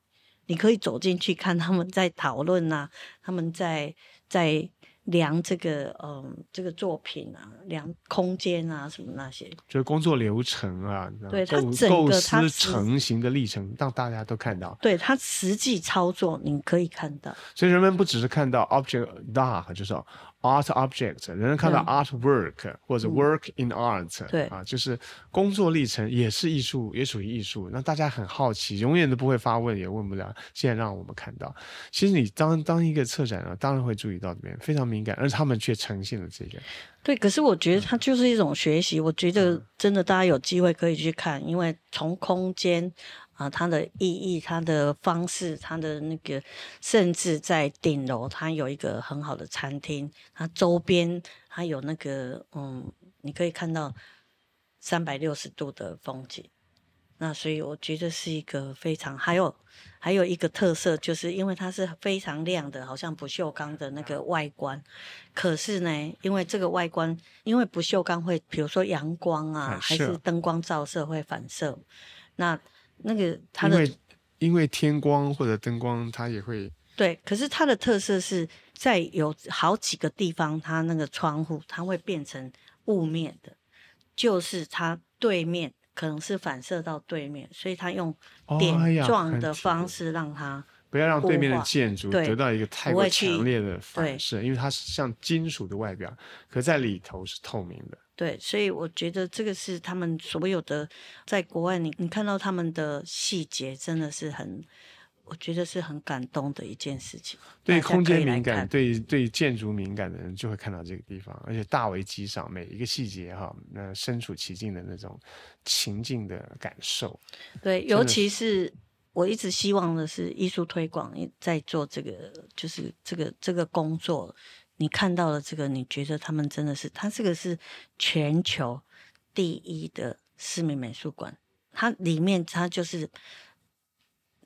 你可以走进去看他们在讨论啊，他们在在量这个嗯这个作品啊，量空间啊什么那些，就是工作流程啊，对它构整个它成型的历程，让大家都看到。对它实际操作你可以看到。所以人们不只是看到 object dark，就是 art object，人们看到嗯 artwork 或者 work in art，、对啊，就是工作历程也是艺术，也属于艺术。那大家很好奇，永远都不会发问，也问不了。现在让我们看到，其实你当当一个策展人，当然会注意到这边非常敏感，而他们却呈现了这个。对，可是我觉得它就是一种学习。我觉嗯得真的大家有机会可以去看，因为从空间啊、它的意义、它的方式、它的那个，甚至在顶楼，它有一个很好的餐厅，它周边它有那个嗯，你可以看到三百六十度的风景。那所以我觉得是一个非常，还有还有一个特色，就是因为它是非常亮的，好像不锈钢的那个外观。可是呢，因为这个外观，因为不锈钢会，比如说阳光啊，还是灯光照射会反射，那那个它的因为因为天光或者灯光，它也会对，可是它的特色是在有好几个地方，它那个窗户它会变成雾面的，就是它对面可能是反射到对面，所以它用点呀状的方式让它不要让对面的建筑得到一个太过强烈的反对射，因为它是像金属的外表，可在里头是透明的。对，所以我觉得这个是他们所有的在国外你，你看到他们的细节，真的是很，我觉得是很感动的一件事情。对空间敏感、对对建筑敏感的人就会看到这个地方，而且大为激赏，每一个细节哈，那身处其境的那种情境的感受。对，尤其是我一直希望的是艺术推广在做这个，就是这个这个工作，你看到了这个，你觉得他们真的是，它这个是全球第一的市民美术馆，它里面它就是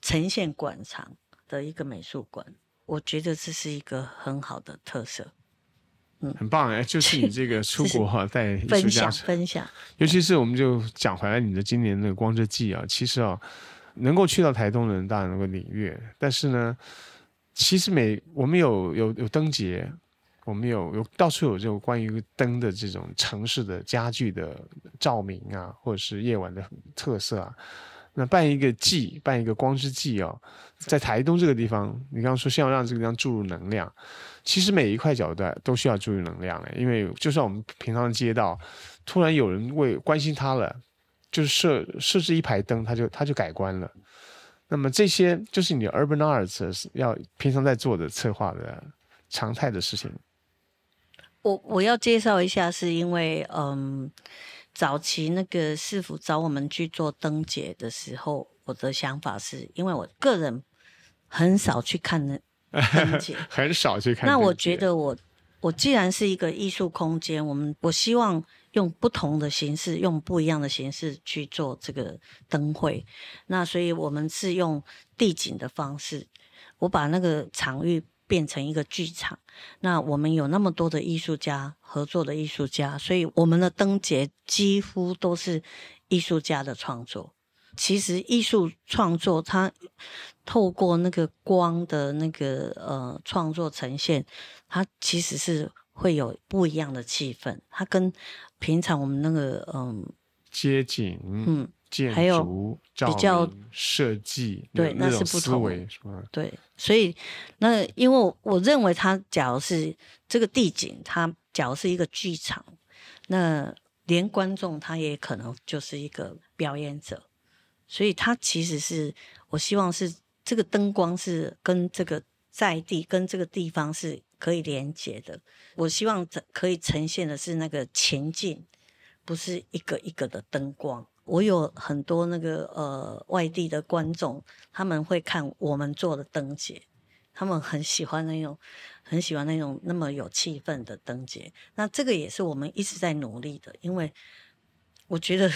呈现馆藏的一个美术馆，我觉得这是一个很好的特色。嗯很棒哎，就 是你这个出国哈带艺术分家享，分享，尤其是我们就讲回来你的今年那个光之季啊，其实啊，能够去到台东的人当然能够领略，但是呢，其实每我们有有有灯节，我们有有到处有这种关于灯的这种城市的家具的照明啊，或者是夜晚的特色啊。那办一个祭，办一个光之祭哦，在台东这个地方，你刚刚说先要让这个地方注入能量，其实每一块角段都需要注入能量的，因为就算我们平常街道，突然有人为关心它了，就是设设置一排灯，它就它就改观了。那么这些就是你 urban arts 要平常在做的策划的常态的事情。我我要介绍一下，是因为嗯。早期那个师傅找我们去做灯节的时候，我的想法是因为我个人很少去看那灯 节，很少去看。那我觉得我我既然是一个艺术空间，我们我希望用不同的形式，用不一样的形式去做这个灯会。那所以我们是用地景的方式，我把那个场域。变成一个剧场，那我们有那么多的艺术家合作的艺术家，所以我们的灯节几乎都是艺术家的创作。其实艺术创作它透过那个光的那个呃创作呈现，它其实是会有不一样的气氛。它跟平常我们那个嗯街景嗯。还有比较设计，对，那是不同，对，所以那因为我认为，他假如是这个地景，他假如是一个剧场，那连观众他也可能就是一个表演者，所以他其实是我希望是这个灯光是跟这个在地跟这个地方是可以连接的，我希望可以呈现的是那个前进，不是一个一个的灯光。我有很多那个呃外地的观众，他们会看我们做的灯节，他们很喜欢那种很喜欢那种那么有气氛的灯节。那这个也是我们一直在努力的，因为我觉得，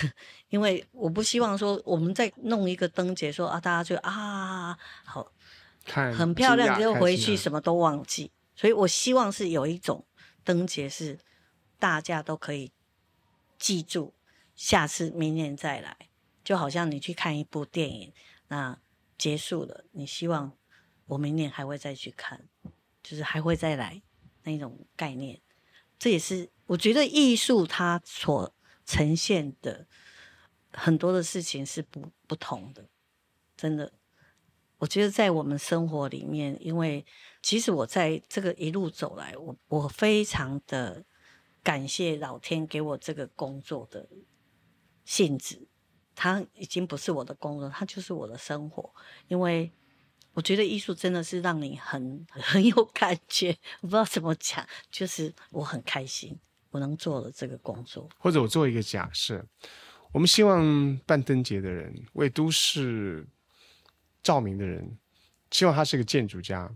因为我不希望说我们在弄一个灯节，说啊大家就啊好看很漂亮，结果回去什么都忘记。所以我希望是有一种灯节是大家都可以记住。下次明年再来，就好像你去看一部电影，那结束了，你希望我明年还会再去看，就是还会再来那种概念。这也是我觉得艺术它所呈现的很多的事情是不不同的，真的。我觉得在我们生活里面，因为其实我在这个一路走来，我我非常的感谢老天给我这个工作的。性质，它已经不是我的工作，它就是我的生活。因为我觉得艺术真的是让你很 很有感觉，我不知道怎么讲，就是我很开心，我能做了这个工作。或者我做一个假设，我们希望办灯节的人，为都市照明的人，希望他是个建筑家，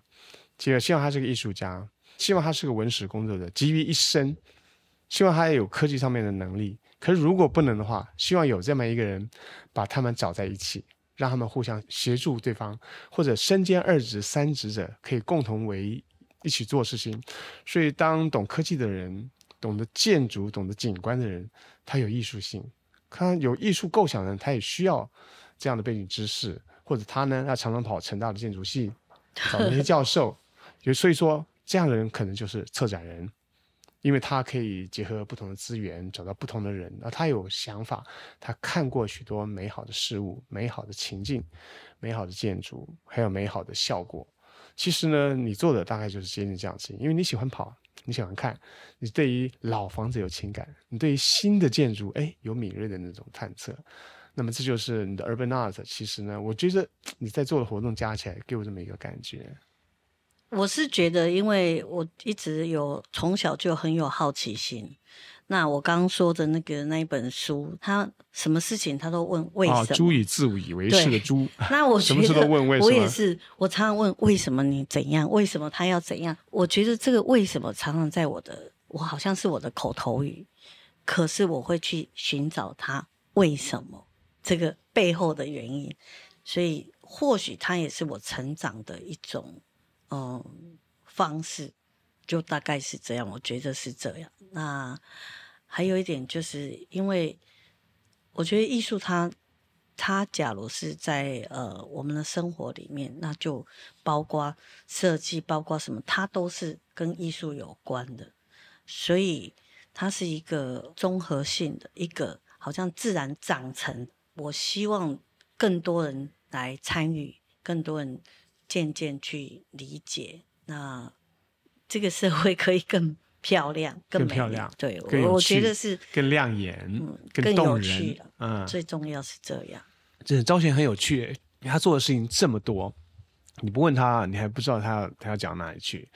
希望希望他是个艺术家，希望他是个文史工作者，集于一身，希望他也有科技上面的能力。可是如果不能的话，希望有这么一个人，把他们找在一起，让他们互相协助对方，或者身兼二职、三职者可以共同为一起做事情。所以，当懂科技的人、懂得建筑、懂得景观的人，他有艺术性，他有艺术构想的人，他也需要这样的背景知识，或者他呢，要常常跑成大的建筑系，找那些教授。就所以说，这样的人可能就是策展人。因为他可以结合不同的资源，找到不同的人，而他有想法，他看过许多美好的事物、美好的情境、美好的建筑，还有美好的效果。其实呢，你做的大概就是接近这样子，因为你喜欢跑，你喜欢看，你对于老房子有情感，你对于新的建筑，哎，有敏锐的那种探测。那么这就是你的 urban art。其实呢，我觉得你在做的活动加起来，给我这么一个感觉。我是觉得，因为我一直有从小就很有好奇心。那我刚刚说的那个那一本书，他什么事情他都问为什么？猪以自以为是的猪。那我什么事都问为什么？我也是，我常常问为什么你怎样？为什么他要怎样？我觉得这个为什么常常在我的，我好像是我的口头语。可是我会去寻找他为什么这个背后的原因。所以或许他也是我成长的一种嗯方式，就大概是这样，我觉得是这样。那还有一点就是因为我觉得艺术它。它假如是在呃我们的生活里面，那就包括设计，包括什么，它都是跟艺术有关的，所以它是一个综合性的一个，好像自然长成。我希望更多人来参与，更多人渐渐去理解，那这个社会可以更漂亮、更漂亮。对，我觉得是更亮眼、嗯，更有趣的。嗯，最重要是这样。这招贤很有趣，他做的事情这么多，你不问他，你还不知道他要他要讲哪里去。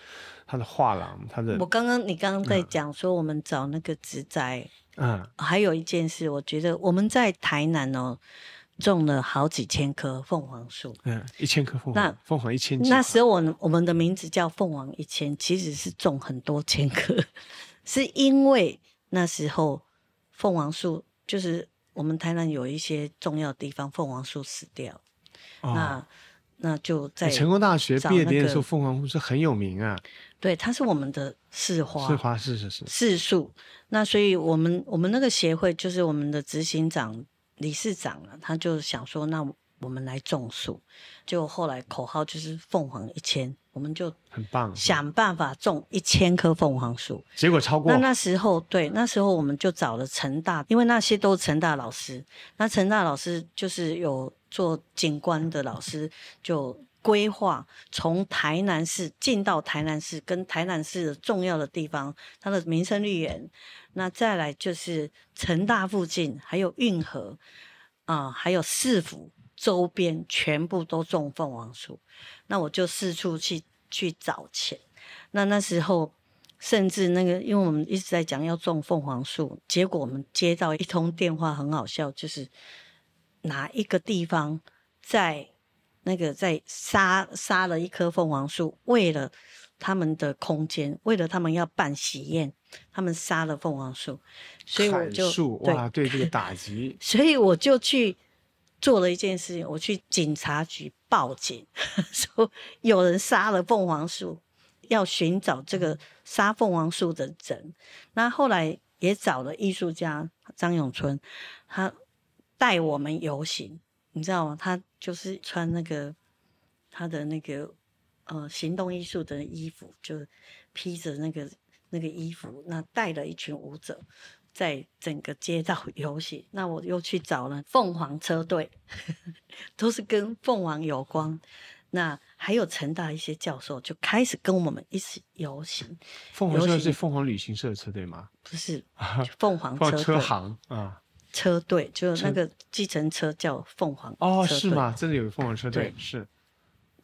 他的画廊，他的我刚刚你刚刚在讲说，我们找那个植栽，嗯，还有一件事，我觉得我们在台南哦，种了好几千棵凤凰树，嗯，一千棵凤凰，那凤凰一千，那时候我我们的名字叫凤凰一千，其实是种很多千棵，是因为那时候凤凰树就是。我们台南有一些重要地方，凤凰树死掉，那那就在成功大学毕业典礼的时候，凤凰树是很有名啊。对，它是我们的市花，市花是是是市树。那所以我们我们那个协会就是我们的执行长、理事长啊，他就想说，那我们来种树，就后来口号就是凤凰一千。我们就很棒，想办法种一千棵凤凰树，结果超过。那那时候，对，那时候我们就找了成大，因为那些都是成大老师。那成大老师就是有做景观的老师，就规划从台南市进到台南市，跟台南市的重要的地方，它的民生绿园。那再来就是成大附近，还有运河啊，还有市府。周边全部都种凤凰树，那我就四处去去找钱。那那时候，甚至那个，因为我们一直在讲要种凤凰树，结果我们接到一通电话，很好笑，就是哪一个地方在那个在杀杀了一棵凤凰树，为了他们的空间，为了他们要办喜宴，他们杀了凤凰树，所以我就哇，对这个打击，所以我就去。做了一件事情，我去警察局报警，说有人杀了凤凰树，要寻找这个杀凤凰树的人。那后来也找了艺术家张永春，他带我们游行，你知道吗？他就是穿那个他的那个呃行动艺术的衣服，就披着那个那个衣服，那带了一群舞者。在整个街道 游行，那我又去找了凤凰车队，都是跟凤凰有关。那还有成大一些教授就开始跟我们一起游行。凤凰车是凤凰旅行社的车队吗？不是，凤凰车车行啊，车队就是那个计程车叫凤凰哦，是吗？真的有凤凰车队是，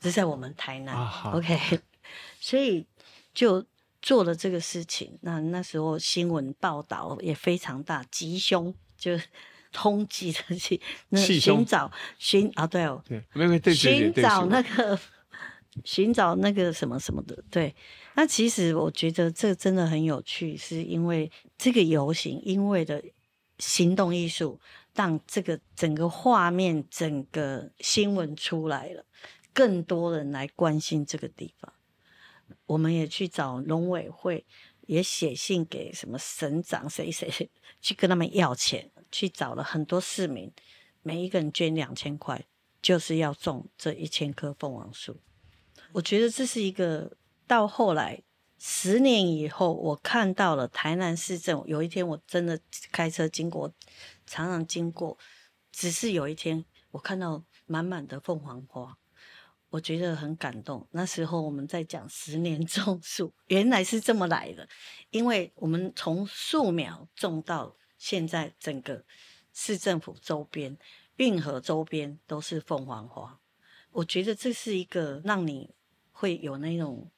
是在我们台南。OK，所以就。做了这个事情，那那时候新闻报道也非常大，吉凶就 通缉的去那寻找寻啊，对哦，对，没有对寻找那个寻找那个什么什么的，对。那其实我觉得这真的很有趣，是因为这个游行，因为的行动艺术，让这个整个画面、整个新闻出来了，更多人来关心这个地方。我们也去找农委会，也写信给什么省长谁谁谁去跟他们要钱，去找了很多市民，每一个人捐两千块，就是要种这一千棵凤凰树。我觉得这是一个到后来十年以后，我看到了台南市政。有一天我真的开车经过，常常经过，只是有一天我看到满满的凤凰花。我觉得很感动。那时候我们在讲十年种树，原来是这么来的。因为我们从树苗种到现在，整个市政府周边、运河周边都是凤凰花。我觉得这是一个让你会有那种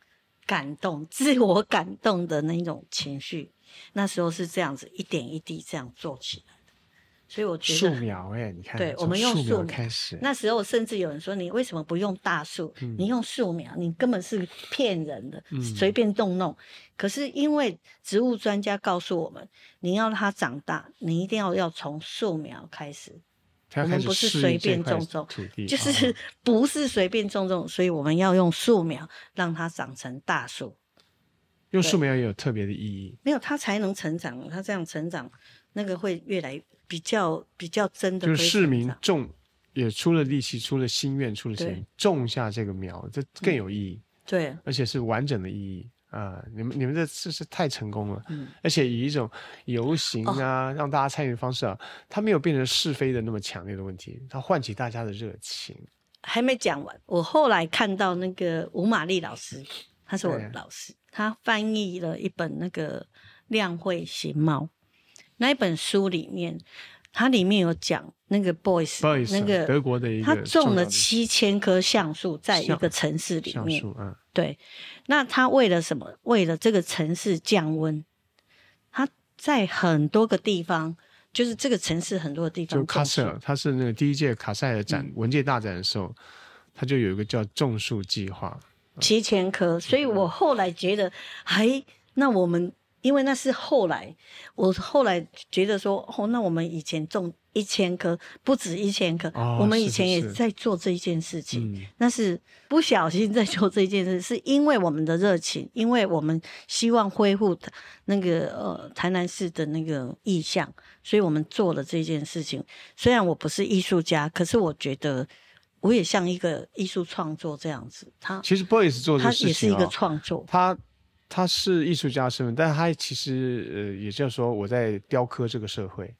感动、自我感动的那种情绪。那时候是这样子，一点一滴这样做起来。所以我觉得树苗哎，你看，对，我们用树苗开始。那时候甚至有人说：“你为什么不用大树？你用树苗，你根本是骗人的，随便动弄。”可是因为植物专家告诉我们，你要它长大，你一定要要从树苗开始我们不是适随便种种土地，就哦是 不是随便种种，所以我们要用树苗让它长成大树，用树苗也有特别的意义。没有它才能成长，它这样成长，那个会越来比较比较真的就是市民种也出了力气，出了心愿，出了对。心，种下这个苗，这更有意义，对，而且是完整的意义啊、你们你们这这是太成功了，嗯，而且以一种游行啊，让大家参与的方式啊，它没有变成是非的那么强烈的问题，它唤起大家的热情。还没讲完。我后来看到那个吴玛丽老师，他是我的老师，他翻译了一本那个《亮慧形貌》那一本书里面，它里面有讲那个 boys 那个德国的一个他种了七千棵橡树在一个城市里面，对，那他为了什么？为了这个城市降温，他在很多个地方，就是这个城市很多个地方就卡塞尔，他是那个第一届卡塞尔嗯。展、文界大展的时候，他就有一个叫种树计划，七千棵，所以我后来觉得，哎，那我们因为那是后来，我后来觉得说，哦，那我们以前种一千棵，不止一千棵，哦我们以前也在做这一件事情。嗯，那是不小心在做这件事，是因为我们的热情，因为我们希望恢复那个呃台南市的那个意向，所以我们做了这件事情。虽然我不是艺术家，可是我觉得我也像一个艺术创作这样子，他其实 Boys 做这他也是一个创作，他他是艺术家身份，但他其实呃，也就是说我在雕刻这个社会，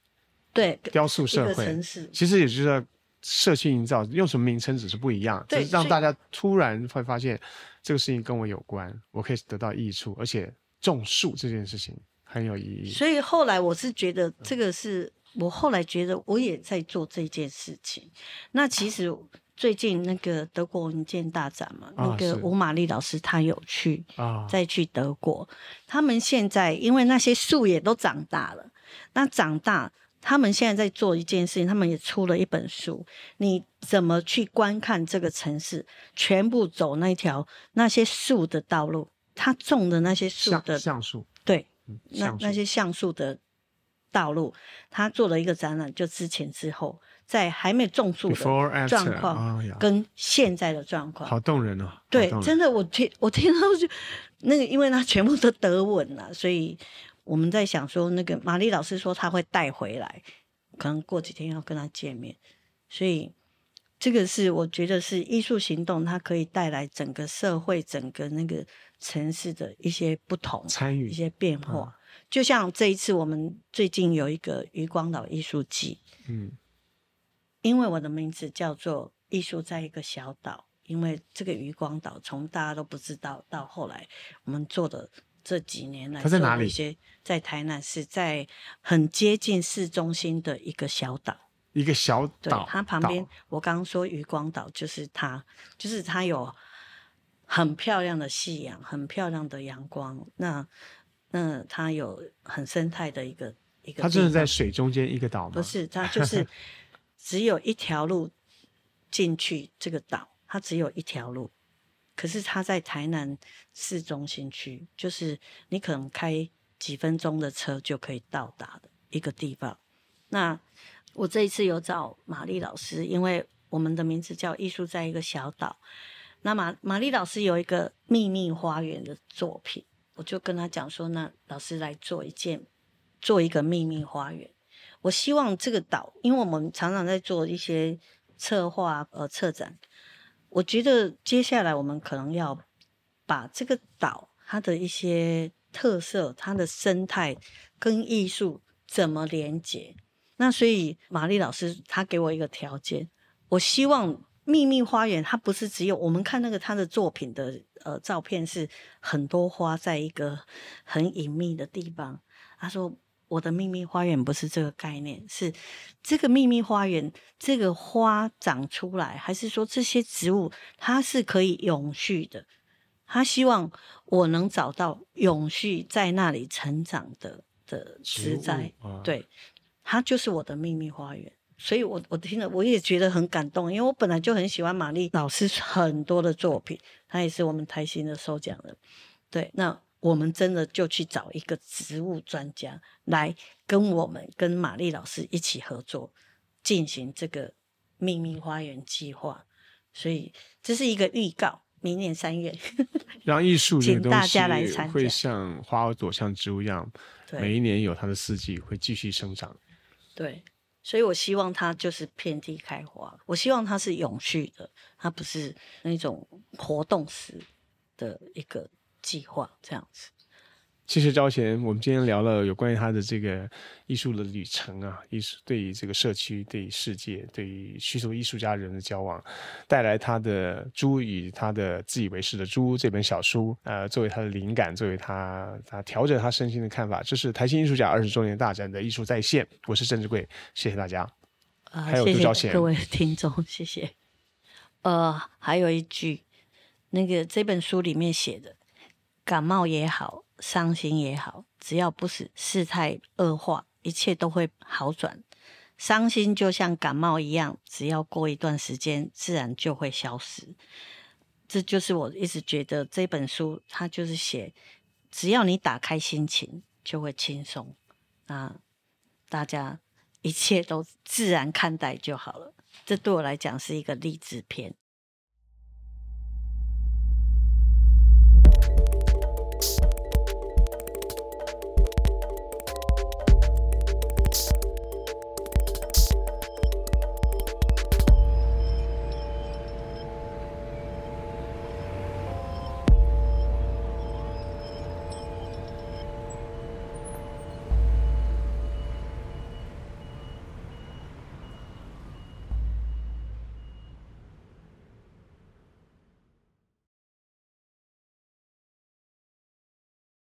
对，雕塑社会，其实也就是社区营造，用什么名称只是不一样，就是让大家突然会发现这个事情跟我有关，我可以得到益处，而且种树这件事情很有意义。所以后来我是觉得这个是我后来觉得我也在做这件事情。那其实最近那个德国文件大展嘛，啊那个是吴玛丽老师她有去，啊，再去德国。他们现在因为那些树也都长大了，那长大。他们现在在做一件事情，他们也出了一本书。你怎么去观看这个城市？全部走那条那些树的道路，他种的那些树的橡树，对，嗯那那些橡树的道路，他做了一个展览，就之前之后，在还没种树的状况跟现在的状况，好动人哦。好对真的我听我听到就那个，因为他全部都德文了，所以我们在想说，那个玛丽老师说他会带回来，可能过几天要跟他见面，所以这个是我觉得是艺术行动，它可以带来整个社会、整个那个城市的一些不同。参与一些变化。就像这一次，我们最近有一个渔光岛艺术季，嗯因为我的名字叫做“艺术在一个小岛”，因为这个渔光岛从大家都不知道到后来我们做的这几年来，它在哪里一些在台南是，在很接近市中心的一个小岛。一个小对岛，，它旁边，我刚刚说渔光岛就是它，就是它有很漂亮的夕阳，很漂亮的阳光。那那它有很生态的一个一个，它真的在水中间一个岛吗？不是，它就是只有一条路进去这个岛，它只有一条路。可是它在台南市中心区，就是你可能开几分钟的车就可以到达的一个地方。那我这一次有找玛丽老师，因为我们的名字叫艺术在一个小岛。那玛玛丽老师有一个秘密花园的作品，我就跟他讲说，那老师来做一件，做一个秘密花园。我希望这个岛，因为我们常常在做一些策划、呃策展，我觉得接下来我们可能要把这个岛它的一些特色、它的生态跟艺术怎么连接。那所以玛丽老师她给我一个条件，我希望秘密花园它不是只有我们看那个他的作品的呃照片是很多花在一个很隐秘的地方。他说我的秘密花园不是这个概念，是这个秘密花园这个花长出来，还是说这些植物它是可以永续的？他希望我能找到永续在那里成长的的植栽，植啊对，它就是我的秘密花园。所以我我听了我也觉得很感动，因为我本来就很喜欢玛丽老师很多的作品，她也是我们台新的收奖人。对，那我们真的就去找一个植物专家来跟我们跟玛丽老师一起合作，进行这个秘密花园计划，所以这是一个预告。明年三月，让艺术这个东请大家来参加西会像花朵、像植物一样，每一年有它的四季，会继续生长。对，所以我希望它就是遍地开花，我希望它是永续的，它不是那种活动式的一个计划这样子。谢谢招贤，我们今天聊了有关于他的这个艺术的旅程啊，艺术对于这个社区、对于世界、对于许多艺术家人的交往，带来他的《猪与他的自以为是的猪》这本小书，呃，作为他的灵感，作为他他调整他身心的看法。这是台新艺术家二十周年大展的艺术再现，我是郑志贵，谢谢大家。啊、还有谢杜兆贤谢各位听众，谢谢。呃，还有一句，那个这本书里面写的，感冒也好，伤心也好，只要不是事态恶化，一切都会好转。伤心就像感冒一样，只要过一段时间，自然就会消失。这就是我一直觉得这本书，它就是写，只要你打开心情，就会轻松。那大家一切都自然看待就好了。这对我来讲是一个励志片。